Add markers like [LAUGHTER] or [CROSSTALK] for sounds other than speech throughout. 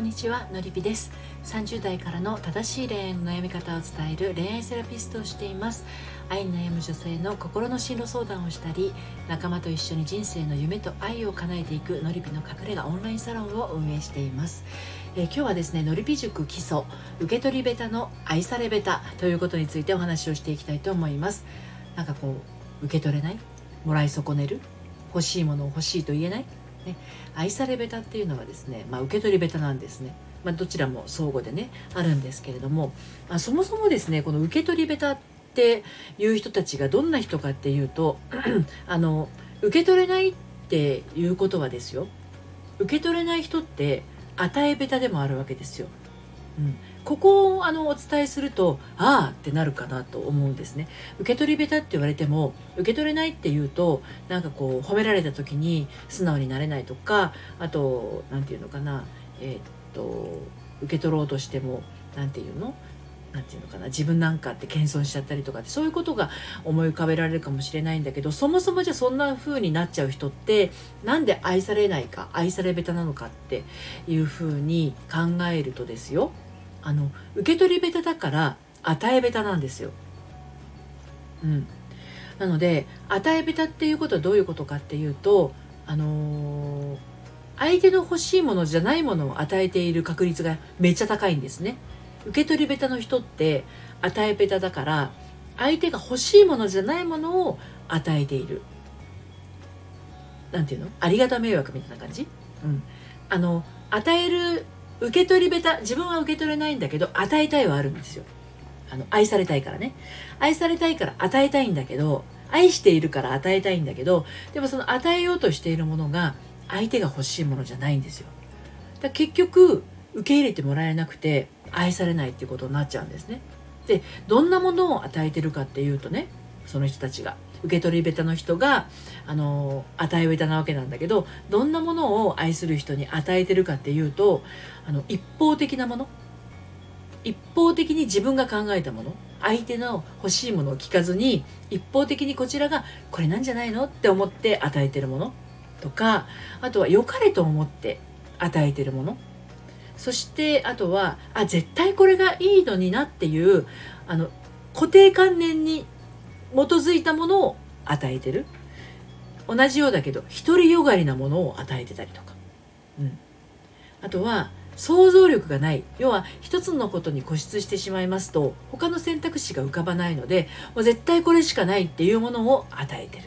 んにちはのりぴです。30代からの正しい恋愛の悩み方を伝える恋愛セラピストをしています。愛に悩む女性の心の進路相談をしたり仲間と一緒に人生の夢と愛を叶えていくのりぴの隠れ家オンラインサロンを運営しています。えー、今日はですねのりぴ塾基礎受け取りベタの愛されベタということについてお話をしていきたいと思います。なんかこう受け取れない？もらい損ねる？欲しいものを欲しいと言えない？ね、愛されベタっていうのはですね、まあ、受け取りベタなんですね、まあ、どちらも相互でねあるんですけれども、あ、そもそもですねこの受け取りベタっていう人たちがどんな人かっていうと [CLEARS THROAT] あの受け取れないっていうことはですよ。受け取れない人って与えベタでもあるわけですよ。うん、ここをあのお伝えするとああってなるかなと思うんですね。受け取り下手って言われても受け取れないっていうとなんかこう褒められた時に素直になれないとかあと何て言うのかなえー、っと受け取ろうとしても何て言うの？何て言うのかな自分なんかって謙遜しちゃったりとかってそういうことが思い浮かべられるかもしれないんだけどそもそもじゃそんな風になっちゃう人ってなんで愛されないか愛され下手なのかっていう風に考えるとですよ。あの受け取り下手だから与え下手なんですよ。うん、なので与え下手っていうことはどういうことかっていうとあのー、相手の欲しいものじゃないものを与えている確率がめっちゃ高いんですね。受け取り下手の人って与え下手だから相手が欲しいものじゃないものを与えている。なんていうの？ありがた迷惑みたいな感じ、うん、あの与える受け取りべた自分は受け取れないんだけど与えたいはあるんですよ。あの愛されたいからね。愛されたいから与えたいんだけど愛しているから与えたいんだけどでもその与えようとしているものが相手が欲しいものじゃないんですよ。だ結局受け入れてもらえなくて愛されないっていうことになっちゃうんですね。でどんなものを与えてるかっていうとねその人たちが。受け取り下手の人があの与え下手なわけなんだけどどんなものを愛する人に与えてるかっていうとあの一方的なもの。一方的に自分が考えたもの。相手の欲しいものを聞かずに一方的にこちらがこれなんじゃないのって思って与えてるもの。とかあとは良かれと思って与えてるもの。そしてあとはあ絶対これがいいのになっていうあの固定観念にづいたものを与えてる。同じようだけど独りよがりなものを与えてたりとか、うん、あとは想像力がない。要は一つのことに固執してしまいますと他の選択肢が浮かばないのでもう絶対これしかないっていうものを与えてる。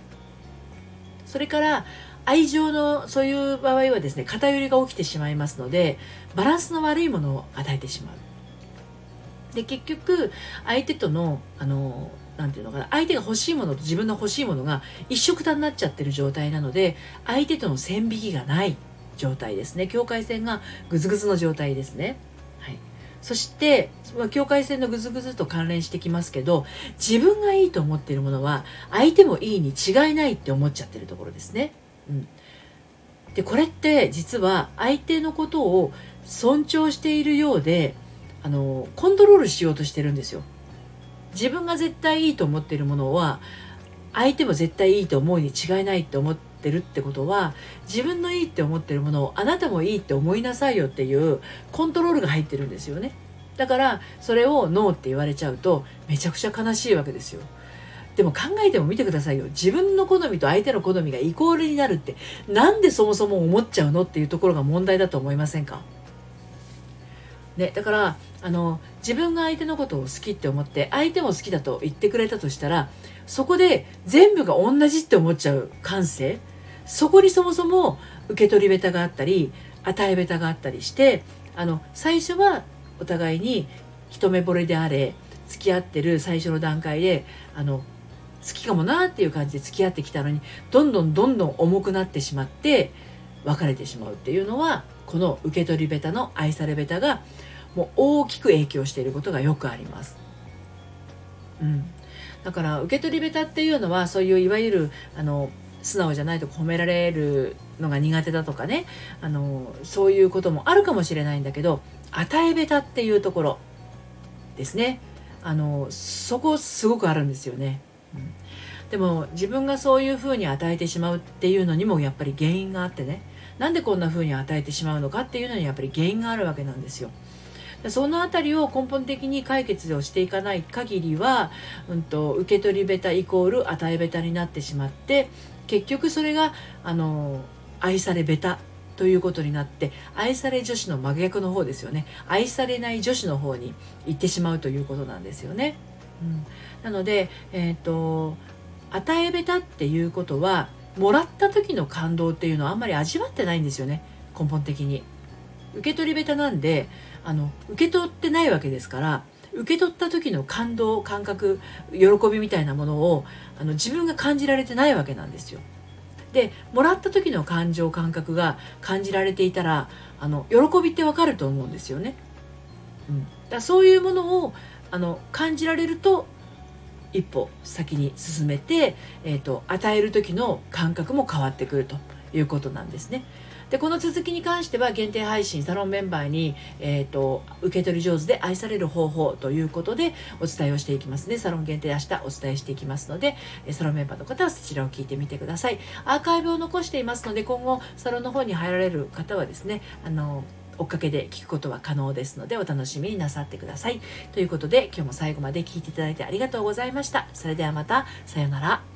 それから愛情のそういう場合はですね偏りが起きてしまいますのでバランスの悪いものを与えてしまう。で結局相手とのあの何て言うのかな相手が欲しいものと自分の欲しいものが一緒くたになっちゃってる状態なので相手との線引きがない状態ですね境界線がグズグズの状態ですね。はい、そして境界線のグズグズと関連してきますけど自分がいいと思っているものは相手もいいに違いないって思っちゃってるところですね。うん、でこれって実は相手のことを尊重しているようであのコントロールしようとしてるんですよ。自分が絶対いいと思ってるものは相手も絶対いいと思うに違いないって思ってるってことは自分のいいって思ってるものをあなたもいいって思いなさいよっていうコントロールが入ってるんですよね。だからそれをノーって言われちゃうとめちゃくちゃ悲しいわけですよ。でも考えてもみてくださいよ。自分の好みと相手の好みがイコールになるってなんでそもそも思っちゃうのっていうところが問題だと思いませんか？ね、だからあの自分が相手のことを好きって思って相手も好きだと言ってくれたとしたらそこで全部が同じって思っちゃう感性。そこにそもそも受け取り下手があったり与え下手があったりしてあの最初はお互いに一目惚れであれ付き合ってる最初の段階であの好きかもなっていう感じで付き合ってきたのにどんどんどんどん重くなってしまって別れてしまうっていうのはこの受け取り下手の愛され下手がもう大きく影響していることがよくあります。うん、だから受け取り下手っていうのはそういういわゆるあの素直じゃないと褒められるのが苦手だとかね。あのそういうこともあるかもしれないんだけど与え下手っていうところですね。あのそこすごくあるんですよね。うん。でも自分がそういうふうに与えてしまうっていうのにもやっぱり原因があってね。なんでこんな風に与えてしまうのかっていうのにやっぱり原因があるわけなんですよ。その辺りを根本的に解決をしていかない限りは、うんと、受け取りベタイコール与えベタになってしまって結局それがあの愛されベタということになって愛され女子の真逆の方ですよね愛されない女子の方に行ってしまうということなんですよね。うん、なので、えーと、与えべたっていうことはもらった時の感動っていうのはあんまり味わってないんですよね根本的に。受け取りべたなんであの受け取ってないわけですから受け取った時の感動感覚喜びみたいなものをあの自分が感じられてないわけなんですよ。でもらった時の感情感覚が感じられていたらあの喜びってわかると思うんですよね。うん、だそういうものをあの感じられると一歩先に進めて、えーと、与える時の感覚も変わってくるということなんですね。でこの続きに関しては限定配信サロンメンバーに、えーと、受け取り上手で愛される方法ということでお伝えをしていきますねサロン限定明日お伝えしていきますのでサロンメンバーの方はそちらを聞いてみてくださいアーカイブを残していますので今後サロンの方に入られる方はですねあの追っかけで聞くことは可能ですのでお楽しみになさってください。ということで今日も最後まで聞いていただいてありがとうございました。それではまた。さようなら。